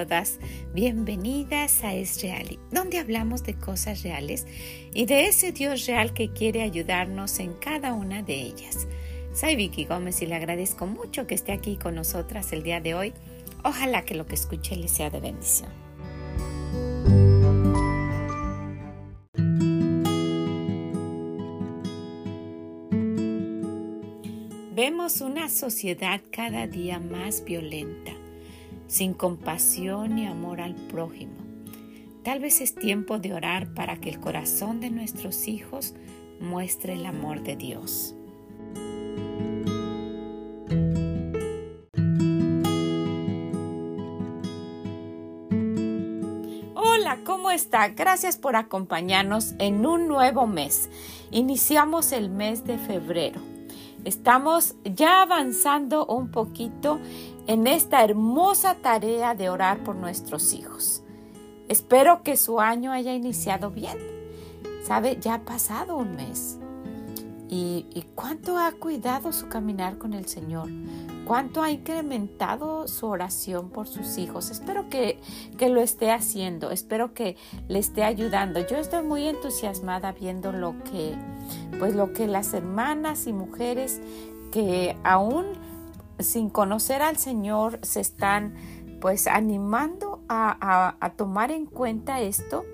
todas. Bienvenidas a Es Real, donde hablamos de cosas reales y de ese Dios real que quiere ayudarnos en cada una de ellas. Soy Vicky Gómez y le agradezco mucho que esté aquí con nosotras el día de hoy. Ojalá que lo que escuche le sea de bendición. Vemos una sociedad cada día más violenta sin compasión ni amor al prójimo. Tal vez es tiempo de orar para que el corazón de nuestros hijos muestre el amor de Dios. Hola, ¿cómo está? Gracias por acompañarnos en un nuevo mes. Iniciamos el mes de febrero. Estamos ya avanzando un poquito en esta hermosa tarea de orar por nuestros hijos. Espero que su año haya iniciado bien. ¿Sabe? Ya ha pasado un mes. ¿Y, cuánto ha cuidado su caminar con el Señor? ¿Cuánto ha incrementado su oración por sus hijos? Espero que, que lo esté haciendo. Espero que le esté ayudando. Yo estoy muy entusiasmada viendo lo que, pues lo que las hermanas y mujeres que aún sin conocer al Señor se están pues animando a, tomar en cuenta esto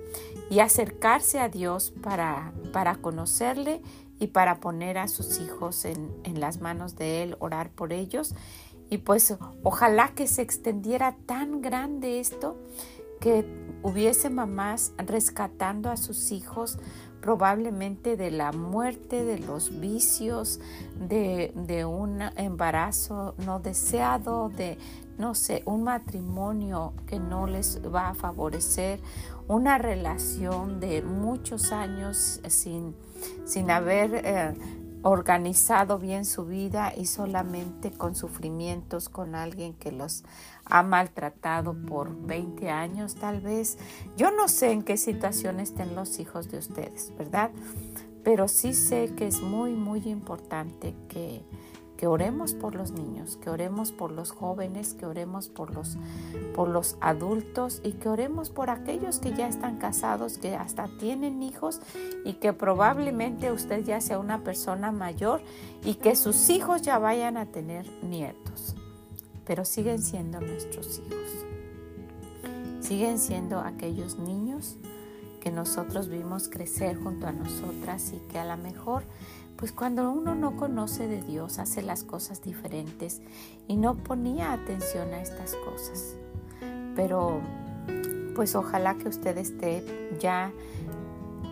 y acercarse a Dios para, para conocerle y para poner a sus hijos en, en, las manos de Él, orar por ellos. Y pues ojalá que se extendiera tan grande esto que hubiese mamás rescatando a sus hijos probablemente de la muerte, de los vicios, de, de, un embarazo no deseado, de, no sé, un matrimonio que no les va a favorecer, una relación de muchos años sin, sin haber eh, organizado bien su vida y solamente con sufrimientos con alguien que los ha maltratado por 20 años tal vez. Yo no sé en qué situación estén los hijos de ustedes, ¿verdad? Pero sí sé que es muy, muy importante que que oremos por los niños, que oremos por los jóvenes, que oremos por los, por los adultos y que oremos por aquellos que ya están casados, que hasta tienen hijos y que probablemente usted ya sea una persona mayor y que sus hijos ya vayan a tener nietos, pero siguen siendo nuestros hijos. Siguen siendo aquellos niños que nosotros vimos crecer junto a nosotras y que a lo mejor pues cuando uno no conoce de Dios hace las cosas diferentes y no ponía atención a estas cosas. Pero pues ojalá que usted esté ya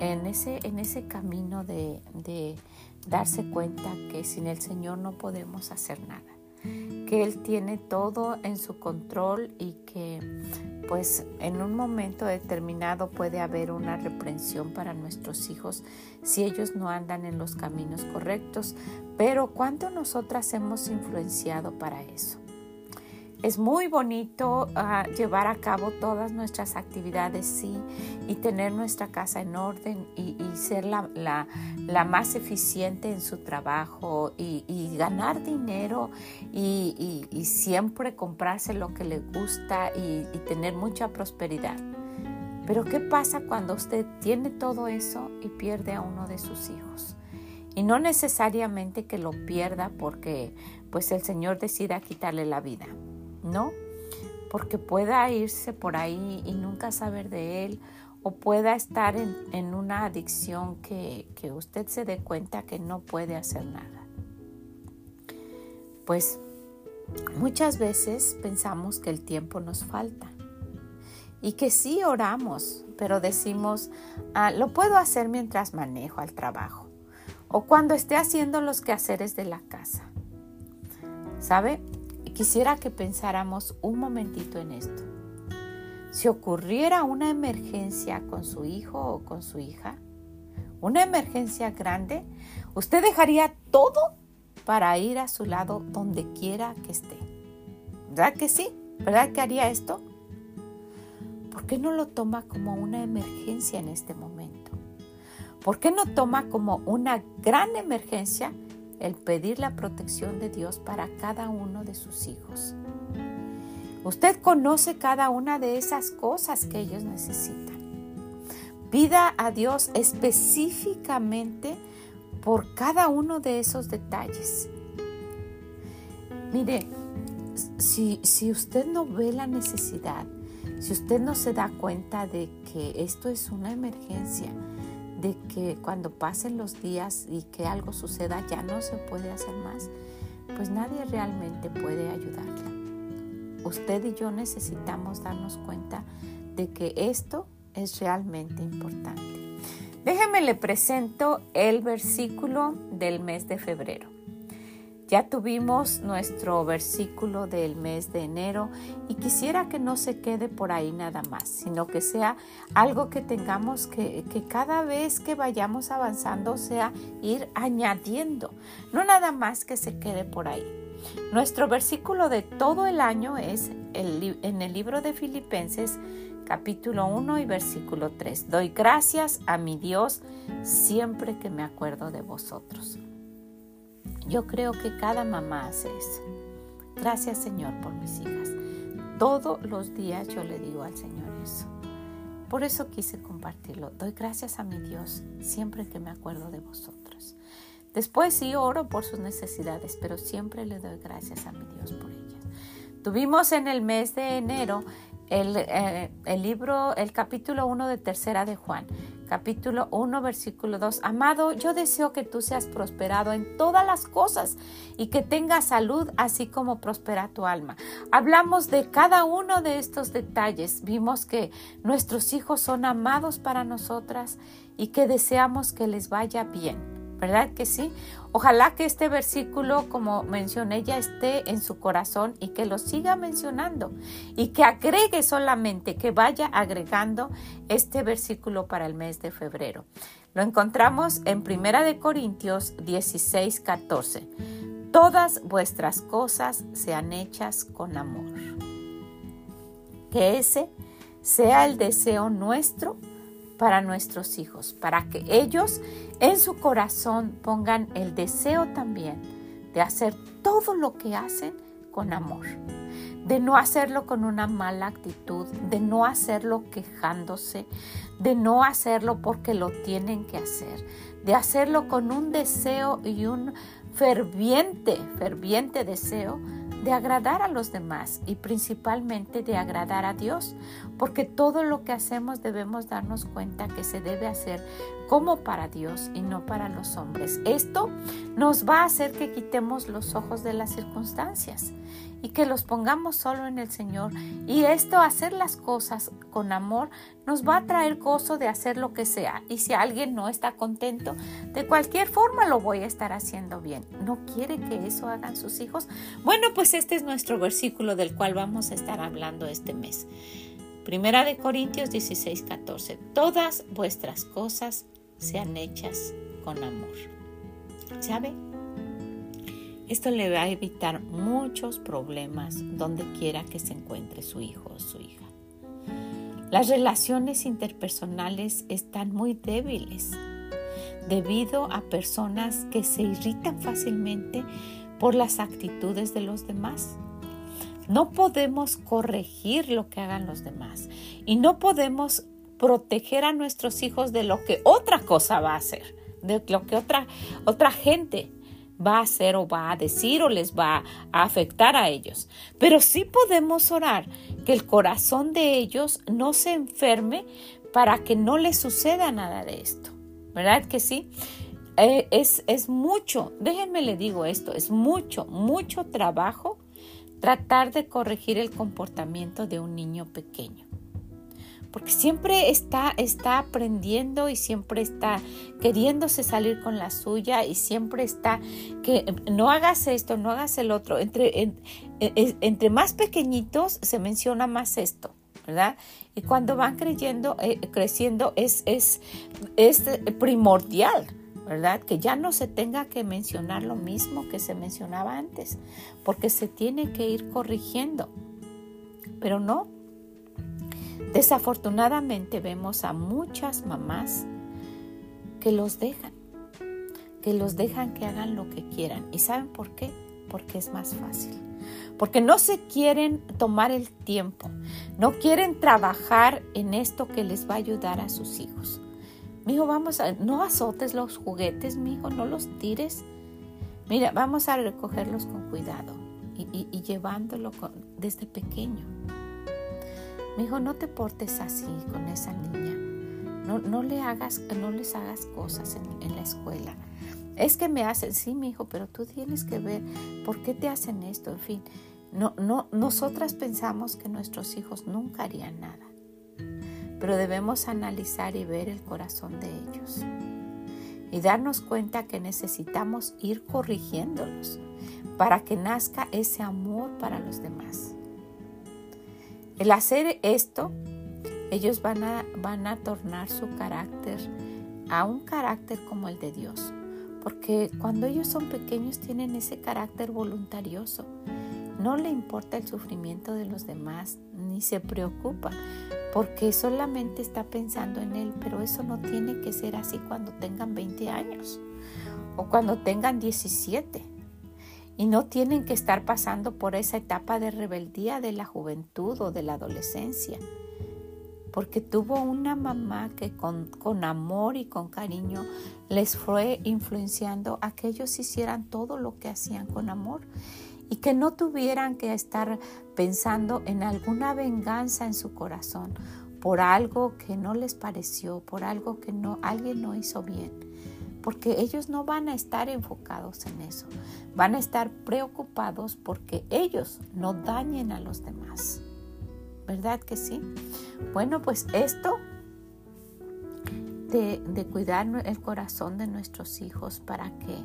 en ese, en ese camino de, de darse cuenta que sin el Señor no podemos hacer nada que Él tiene todo en su control y que pues en un momento determinado puede haber una reprensión para nuestros hijos si ellos no andan en los caminos correctos, pero ¿cuánto nosotras hemos influenciado para eso? Es muy bonito ah, llevar a cabo todas nuestras actividades, sí, y tener nuestra casa en orden y, ser la, más eficiente en su trabajo y, ganar dinero y, y, siempre comprarse lo que le gusta y tener mucha prosperidad. Pero ¿qué pasa cuando usted tiene todo eso y pierde a uno de sus hijos? Y no necesariamente que lo pierda porque pues el Señor decida quitarle la vida. ¿No? Porque pueda irse por ahí y nunca saber de él o pueda estar en, una adicción que, que usted se dé cuenta que no puede hacer nada. Pues muchas veces pensamos que el tiempo nos falta y que sí oramos, pero decimos, ah, lo puedo hacer mientras manejo al trabajo o cuando esté haciendo los quehaceres de la casa. ¿Sabe? Quisiera que pensáramos un momentito en esto. Si ocurriera una emergencia con su hijo o con su hija, una emergencia grande, usted dejaría todo para ir a su lado donde quiera que esté. ¿Verdad que sí? ¿Verdad que haría esto? ¿Por qué no lo toma como una emergencia en este momento? ¿Por qué no toma como una gran emergencia el pedir la protección de Dios para cada uno de sus hijos. Usted conoce cada una de esas cosas que ellos necesitan. Pida a Dios específicamente por cada uno de esos detalles. Mire, si, si usted no ve la necesidad, si usted no se da cuenta de que esto es una emergencia, de que cuando pasen los días y que algo suceda ya no se puede hacer más, pues nadie realmente puede ayudarla. Usted y yo necesitamos darnos cuenta de que esto es realmente importante. Déjeme le presento el versículo del mes de febrero. Ya tuvimos nuestro versículo del mes de enero y quisiera que no se quede por ahí nada más, sino que sea algo que tengamos que, cada vez que vayamos avanzando sea ir añadiendo, no nada más que se quede por ahí. Nuestro versículo de todo el año es en el libro de Filipenses capítulo 1 y versículo 3. Doy gracias a mi Dios siempre que me acuerdo de vosotros. Yo creo que cada mamá hace eso. Gracias Señor por mis hijas. Todos los días yo le digo al Señor eso. Por eso quise compartirlo. Doy gracias a mi Dios siempre que me acuerdo de vosotros. Después sí oro por sus necesidades, pero siempre le doy gracias a mi Dios por ellas. Tuvimos en el mes de enero el, eh, el, libro, el capítulo 1 de Tercera de Juan, capítulo 1, versículo 2. Amado, yo deseo que tú seas prosperado en todas las cosas y que tengas salud, así como prospera tu alma. Hablamos de cada uno de estos detalles. Vimos que nuestros hijos son amados para nosotras y que deseamos que les vaya bien. ¿Verdad que sí? Ojalá que este versículo, como mencioné, ya esté en su corazón y que lo siga mencionando y que agregue solamente, que vaya agregando este versículo para el mes de febrero. Lo encontramos en Primera de Corintios 16, 14. Todas vuestras cosas sean hechas con amor. Que ese sea el deseo nuestro para nuestros hijos, para que ellos en su corazón pongan el deseo también de hacer todo lo que hacen con amor, de no hacerlo con una mala actitud, de no hacerlo quejándose, de no hacerlo porque lo tienen que hacer, de hacerlo con un deseo y un ferviente, ferviente deseo de agradar a los demás y principalmente de agradar a Dios, porque todo lo que hacemos debemos darnos cuenta que se debe hacer como para Dios y no para los hombres. Esto nos va a hacer que quitemos los ojos de las circunstancias y que los pongamos solo en el Señor. Y esto, hacer las cosas con amor, nos va a traer gozo de hacer lo que sea. Y si alguien no está contento, de cualquier forma lo voy a estar haciendo bien. ¿No quiere que eso hagan sus hijos? Bueno, pues este es nuestro versículo del cual vamos a estar hablando este mes. Primera de Corintios 16, 14. Todas vuestras cosas sean hechas con amor. ¿Sabe? Esto le va a evitar muchos problemas donde quiera que se encuentre su hijo o su hija. Las relaciones interpersonales están muy débiles debido a personas que se irritan fácilmente por las actitudes de los demás. No podemos corregir lo que hagan los demás y no podemos proteger a nuestros hijos de lo que otra cosa va a hacer, de lo que otra, otra gente va a hacer o va a decir o les va a afectar a ellos. Pero sí podemos orar que el corazón de ellos no se enferme para que no les suceda nada de esto. ¿Verdad que sí? Eh, es, es mucho, déjenme le digo esto, es mucho, mucho trabajo tratar de corregir el comportamiento de un niño pequeño porque siempre está, está aprendiendo y siempre está queriéndose salir con la suya y siempre está que no hagas esto, no hagas el otro. Entre, entre más pequeñitos se menciona más esto. ¿verdad? Y cuando van creyendo, eh, creciendo es, es, es primordial, ¿verdad? Que ya no se tenga que mencionar lo mismo que se mencionaba antes, porque se tiene que ir corrigiendo. Pero no, Desafortunadamente vemos a muchas mamás que los dejan, que los dejan que hagan lo que quieran. ¿Y saben por qué? Porque es más fácil. porque no se quieren tomar el tiempo, no quieren trabajar en esto que les va a ayudar a sus hijos. Mijo, vamos a, no azotes los juguetes, mijo, no los tires. Mira, vamos a recogerlos con cuidado y, llevándolo desde pequeño. Mijo, no te portes así con esa niña. No, no, le hagas, no les hagas cosas en, en la escuela. Es que me hacen, sí, mi hijo, pero tú tienes que ver por qué te hacen esto, en fin. No, no, nosotras pensamos que nuestros hijos nunca harían nada, pero debemos analizar y ver el corazón de ellos y darnos cuenta que necesitamos ir corrigiéndolos para que nazca ese amor para los demás. El hacer esto, ellos van a, van a tornar su carácter a un carácter como el de Dios, porque cuando ellos son pequeños tienen ese carácter voluntarioso no le importa el sufrimiento de los demás, ni se preocupa, porque solamente está pensando en él, pero eso no tiene que ser así cuando tengan 20 años o cuando tengan 17. Y no tienen que estar pasando por esa etapa de rebeldía de la juventud o de la adolescencia, porque tuvo una mamá que con, amor y con cariño les fue influenciando a que ellos hicieran todo lo que hacían con amor y que no tuvieran que estar pensando en alguna venganza en su corazón por algo que no les pareció, por algo que no alguien no hizo bien, porque ellos no van a estar enfocados en eso, van a estar preocupados porque ellos no dañen a los demás. ¿Verdad que sí? Bueno, pues esto de, de cuidar el corazón de nuestros hijos para que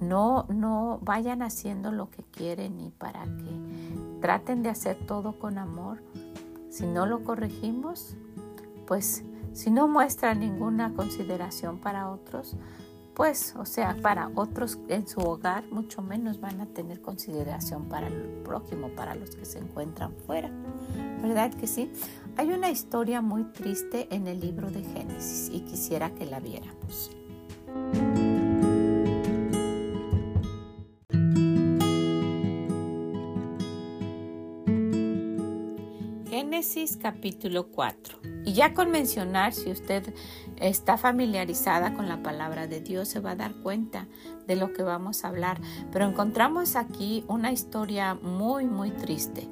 no, no vayan haciendo lo que quieren y para que traten de hacer todo con amor. Si no lo corregimos, pues si no muestran ninguna consideración para otros, pues, o sea, para otros en su hogar, mucho menos van a tener consideración para el prójimo, para los que se encuentran fuera. ¿Verdad que sí? Hay una historia muy triste en el libro de Génesis y quisiera que la viéramos. Génesis capítulo 4. Y ya con mencionar, si usted está familiarizada con la palabra de Dios, se va a dar cuenta de lo que vamos a hablar. Pero encontramos aquí una historia muy, muy triste.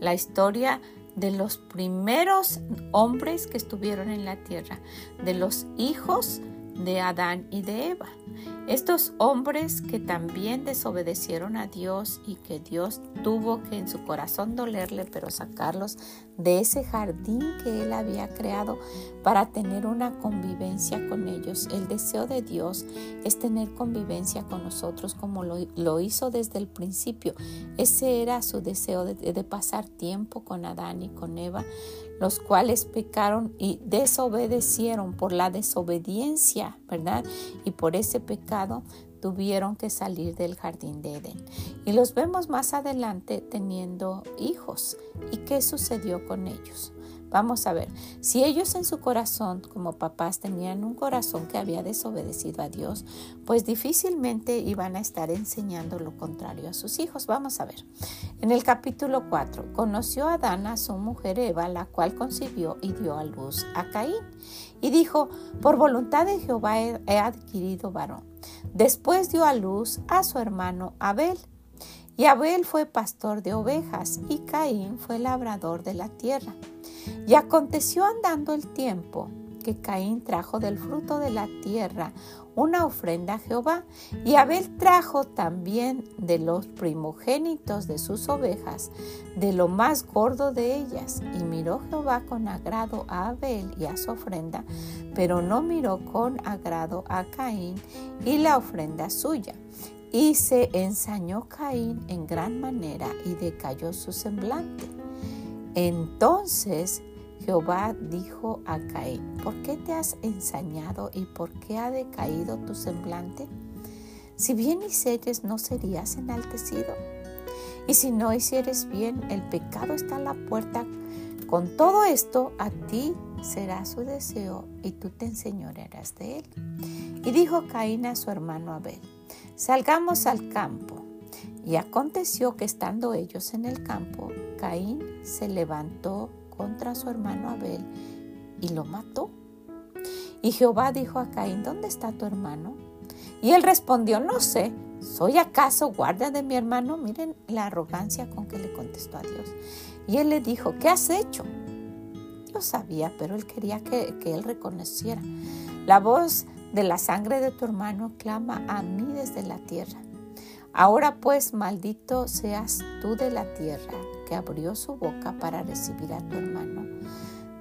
La historia de los primeros hombres que estuvieron en la tierra, de los hijos de Adán y de Eva. Estos hombres que también desobedecieron a Dios y que Dios tuvo que en su corazón dolerle, pero sacarlos de ese jardín que Él había creado para tener una convivencia con ellos. El deseo de Dios es tener convivencia con nosotros como lo, hizo desde el principio. Ese era su deseo de, de pasar tiempo con Adán y con Eva los cuales pecaron y desobedecieron por la desobediencia, ¿verdad? Y por ese pecado tuvieron que salir del jardín de Edén. Y los vemos más adelante teniendo hijos. ¿Y qué sucedió con ellos? Vamos a ver, si ellos en su corazón como papás tenían un corazón que había desobedecido a Dios, pues difícilmente iban a estar enseñando lo contrario a sus hijos. Vamos a ver. En el capítulo 4, conoció a Adán a su mujer Eva, la cual concibió y dio a luz a Caín. Y dijo, por voluntad de Jehová he adquirido varón. Después dio a luz a su hermano Abel. Y Abel fue pastor de ovejas y Caín fue labrador de la tierra. Y aconteció andando el tiempo que Caín trajo del fruto de la tierra una ofrenda a Jehová, y Abel trajo también de los primogénitos de sus ovejas, de lo más gordo de ellas, y miró Jehová con agrado a Abel y a su ofrenda, pero no miró con agrado a Caín y la ofrenda suya. Y se ensañó Caín en gran manera y decayó su semblante. Entonces Jehová dijo a Caín, ¿por qué te has ensañado y por qué ha decaído tu semblante? Si bien hicieres, ¿no serías enaltecido? Y si no hicieres bien, el pecado está a la puerta. Con todo esto, a ti será su deseo y tú te enseñorearás de él. Y dijo Caín a su hermano Abel, salgamos al campo. Y aconteció que estando ellos en el campo, Caín se levantó contra su hermano Abel y lo mató. Y Jehová dijo a Caín, ¿dónde está tu hermano? Y él respondió, no sé, ¿soy acaso guardia de mi hermano? Miren la arrogancia con que le contestó a Dios. Y él le dijo, ¿qué has hecho? Yo sabía, pero él quería que, que él reconociera. La voz de la sangre de tu hermano clama a mí desde la tierra. Ahora pues, maldito seas tú de la tierra, abrió su boca para recibir a tu hermano,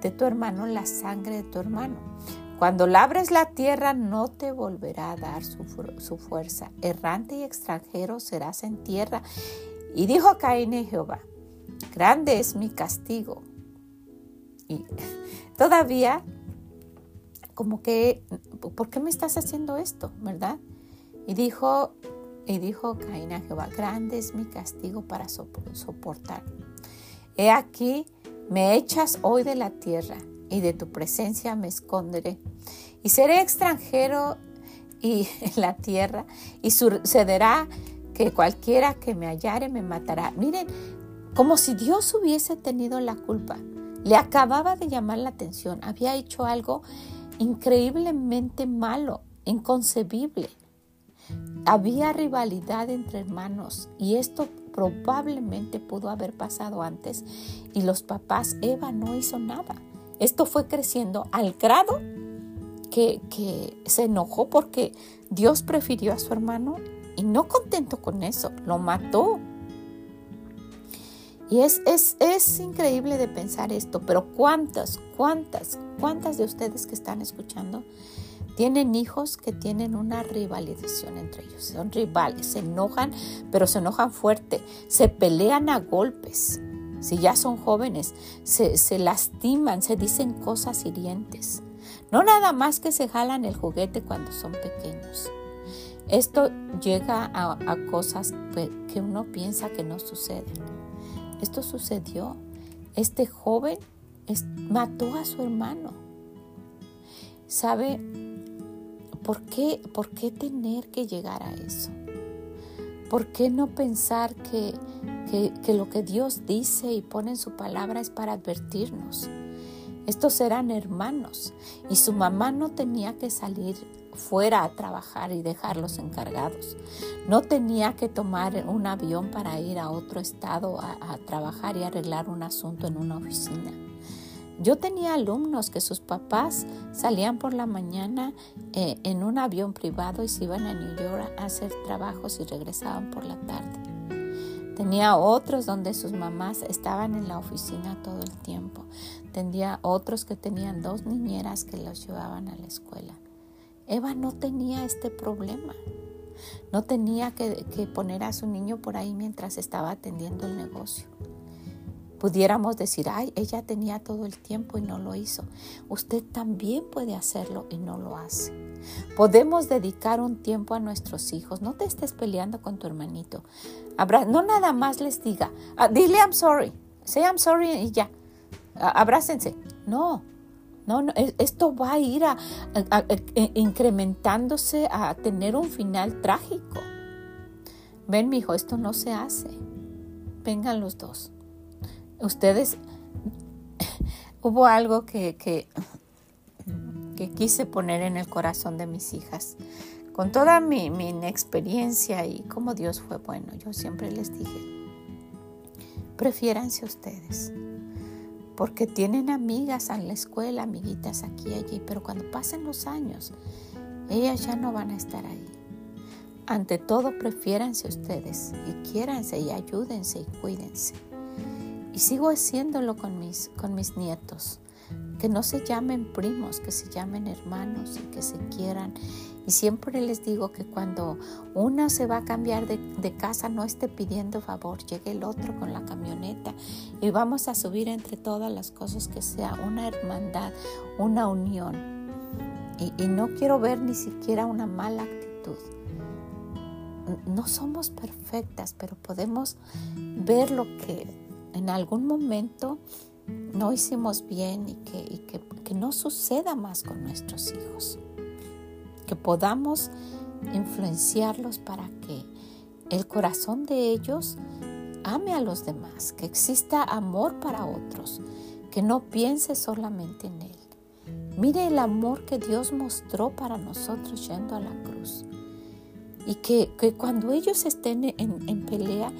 de tu hermano la sangre de tu hermano. Cuando labres la tierra no te volverá a dar su, fuerza. Errante y extranjero serás en tierra. Y dijo Caín a Jehová, grande es mi castigo. Y todavía, como que, ¿por qué me estás haciendo esto? ¿Verdad? Y dijo y dijo Caín a Jehová, grande es mi castigo para soportar. He aquí, me echas hoy de la tierra y de tu presencia me esconderé. Y seré extranjero y en la tierra y sucederá que cualquiera que me hallare me matará. Miren, como si Dios hubiese tenido la culpa. Le acababa de llamar la atención. Había hecho algo increíblemente malo, inconcebible. Había rivalidad entre hermanos y esto probablemente pudo haber pasado antes y los papás, Eva no hizo nada. Esto fue creciendo al grado que, que se enojó porque Dios prefirió a su hermano y no contento con eso, lo mató. Y es, es, es, increíble de pensar esto, pero ¿cuántas, cuántas, cuántas de ustedes que están escuchando tienen hijos que tienen una rivalización entre ellos. Son rivales, se enojan, pero se enojan fuerte, se pelean a golpes. Si ya son jóvenes, se, lastiman, se dicen cosas hirientes. No nada más que se jalan el juguete cuando son pequeños. Esto llega a, cosas que uno piensa que no suceden. Esto sucedió. Este joven mató a su hermano. ¿Sabe? ¿Por qué, ¿Por qué tener que llegar a eso? ¿Por qué no pensar que, que, lo que Dios dice y pone en su palabra es para advertirnos? Estos eran hermanos y su mamá no tenía que salir fuera a trabajar y dejarlos encargados. No tenía que tomar un avión para ir a otro estado a trabajar y arreglar un asunto en una oficina. Yo tenía alumnos que sus papás salían por la mañana eh, en un avión privado y se iban a New York a hacer trabajos y regresaban por la tarde. Tenía otros donde sus mamás estaban en la oficina todo el tiempo. Tenía otros que tenían dos niñeras que los llevaban a la escuela. Eva no tenía este problema. No tenía que poner a su niño por ahí mientras estaba atendiendo el negocio. Pudiéramos decir, ay, ella tenía todo el tiempo y no lo hizo. Usted también puede hacerlo y no lo hace. Podemos dedicar un tiempo a nuestros hijos. No te estés peleando con tu hermanito. no nada más les diga, ah, dile I'm sorry, say I'm sorry y ya. abrácense. No, no, no, e, esto va a ir a, e, incrementándose a tener un final trágico. Ven, mi hijo, esto no se hace. Vengan los dos ustedes, hubo algo que, que, quise poner en el corazón de mis hijas. Con toda mi, mi experiencia y cómo Dios fue bueno, yo siempre les dije, prefiéranse ustedes porque tienen amigas en la escuela, amiguitas aquí y allí, pero cuando pasen los años, ellas ya no van a estar ahí. Ante todo, prefiéranse ustedes y quiéranse y ayúdense y cuídense. Y sigo haciéndolo con mis, con mis nietos. Que no se llamen primos, que se llamen hermanos y que se quieran. Y siempre les digo que cuando uno se va a cambiar de, de, casa, no esté pidiendo favor, llegue el otro con la camioneta y vamos a subir entre todas las cosas que sea una hermandad, una unión. Y, y no quiero ver ni siquiera una mala actitud. No somos perfectas, pero podemos ver lo que en algún momento no hicimos bien y que, que, no suceda más con nuestros hijos. Que podamos influenciarlos para que el corazón de ellos ame a los demás, que exista amor para otros, que no piense solamente en Él. Mire el amor que Dios mostró para nosotros yendo a la cruz. Y que, cuando ellos estén en, pelea,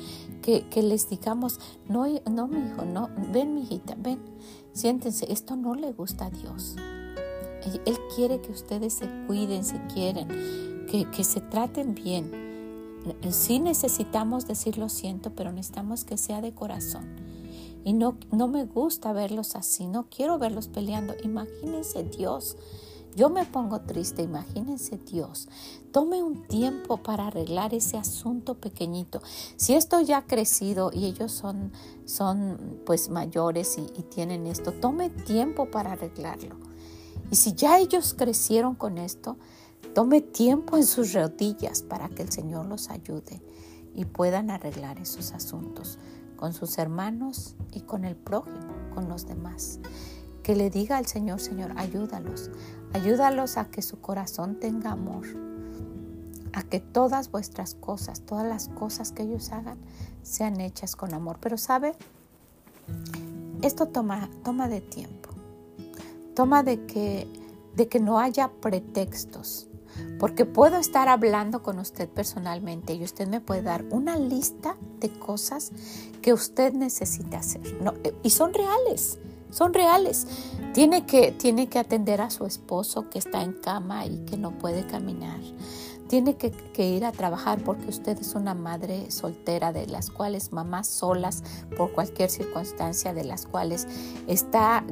que, les digamos, no, no, mi hijo, no, ven, mi hijita, ven, siéntense, esto no le gusta a Dios. Él quiere que ustedes se cuiden, se quieren, que, que se traten bien. Sí necesitamos decir lo siento, pero necesitamos que sea de corazón. Y no, no me gusta verlos así, no quiero verlos peleando. Imagínense Dios. Yo me pongo triste, imagínense Dios. Tome un tiempo para arreglar ese asunto pequeñito. Si esto ya ha crecido y ellos son, son pues mayores y, y tienen esto, tome tiempo para arreglarlo. Y si ya ellos crecieron con esto, tome tiempo en sus rodillas para que el Señor los ayude y puedan arreglar esos asuntos con sus hermanos y con el prójimo, con los demás. Que le diga al Señor, Señor, ayúdalos, ayúdalos a que su corazón tenga amor, a que todas vuestras cosas, todas las cosas que ellos hagan, sean hechas con amor. Pero sabe, esto toma, toma de tiempo, toma de que, de que no haya pretextos. Porque puedo estar hablando con usted personalmente y usted me puede dar una lista de cosas que usted necesita hacer. Y son reales, son reales. Tiene que, tiene que atender a su esposo que está en cama y que no puede caminar. Tiene que, ir a trabajar porque usted es una madre soltera, de las cuales mamás solas por cualquier circunstancia, de las cuales está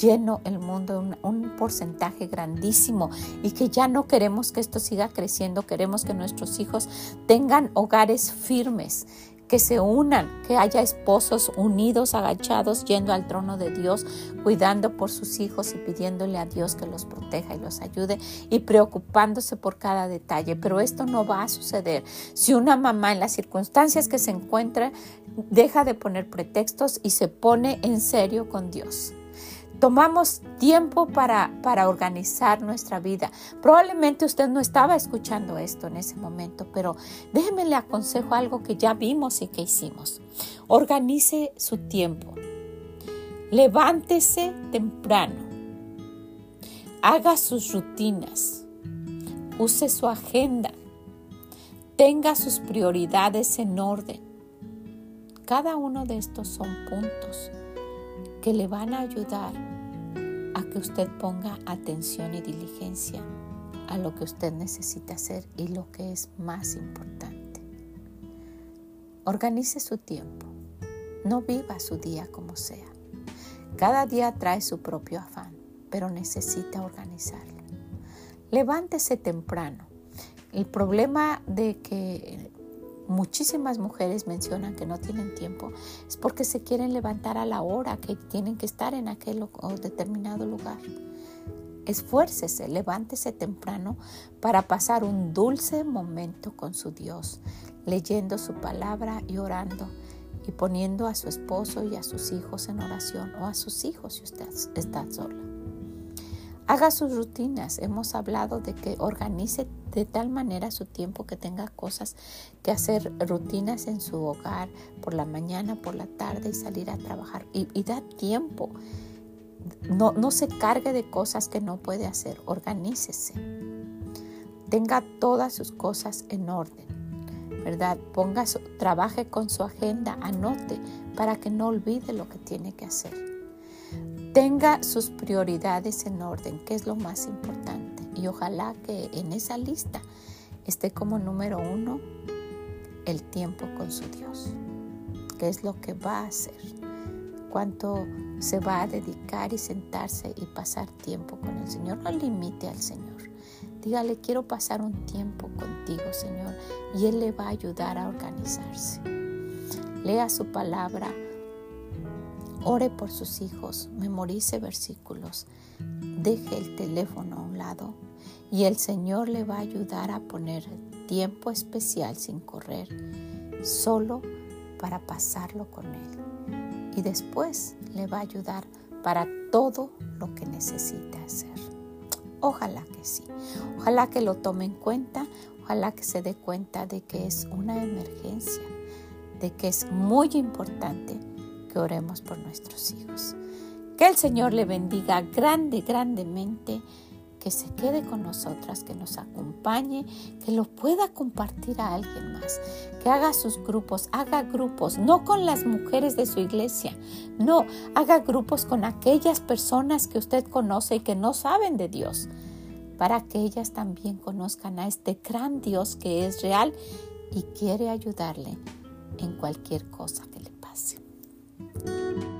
lleno el mundo, un, un, porcentaje grandísimo y que ya no queremos que esto siga creciendo, queremos que nuestros hijos tengan hogares firmes, que se unan, que haya esposos unidos, agachados, yendo al trono de Dios, cuidando por sus hijos y pidiéndole a Dios que los proteja y los ayude y preocupándose por cada detalle. Pero esto no va a suceder si una mamá en las circunstancias que se encuentra deja de poner pretextos y se pone en serio con Dios tomamos tiempo para, para organizar nuestra vida. Probablemente usted no estaba escuchando esto en ese momento, pero déjeme le aconsejo algo que ya vimos y que hicimos. Organice su tiempo. Levántese temprano. Haga sus rutinas. Use su agenda. Tenga sus prioridades en orden. Cada uno de estos son puntos que le van a ayudar a que usted ponga atención y diligencia a lo que usted necesita hacer y lo que es más importante. Organice su tiempo. No viva su día como sea. Cada día trae su propio afán, pero necesita organizarlo. Levántese temprano. El problema de que muchísimas mujeres mencionan que no tienen tiempo, es porque se quieren levantar a la hora que tienen que estar en aquel o determinado lugar. Esfuércese, levántese temprano para pasar un dulce momento con su Dios, leyendo su palabra y orando y poniendo a su esposo y a sus hijos en oración o a sus hijos si usted está sola. Haga sus rutinas. Hemos hablado de que organice de tal manera su tiempo que tenga cosas que hacer, rutinas en su hogar por la mañana, por la tarde y salir a trabajar. Y, da tiempo. No, no se cargue de cosas que no puede hacer. Organícese. Tenga todas sus cosas en orden. ¿Verdad? Ponga trabaje con su agenda, anote para que no olvide lo que tiene que hacer. Tenga sus prioridades en orden, que es lo más importante. Y ojalá que en esa lista esté como número uno el tiempo con su Dios. ¿Qué es lo que va a hacer? ¿Cuánto se va a dedicar y sentarse y pasar tiempo con el Señor? No limite al Señor. Dígale, quiero pasar un tiempo contigo, Señor. Y Él le va a ayudar a organizarse. Lea su palabra Ore por sus hijos, memorice versículos, deje el teléfono a un lado y el Señor le va a ayudar a poner tiempo especial sin correr, solo para pasarlo con Él. Y después le va a ayudar para todo lo que necesita hacer. Ojalá que sí. Ojalá que lo tome en cuenta. Ojalá que se dé cuenta de que es una emergencia, de que es muy importante oremos por nuestros hijos. Que el Señor le bendiga grande, grandemente que se quede con nosotras, que nos acompañe, que lo pueda compartir a alguien más, que haga sus grupos, haga grupos, no con las mujeres de su iglesia, no, haga grupos con aquellas personas que usted conoce y que no saben de Dios, para que ellas también conozcan a este gran Dios que es real y quiere ayudarle en cualquier cosa que Thank you.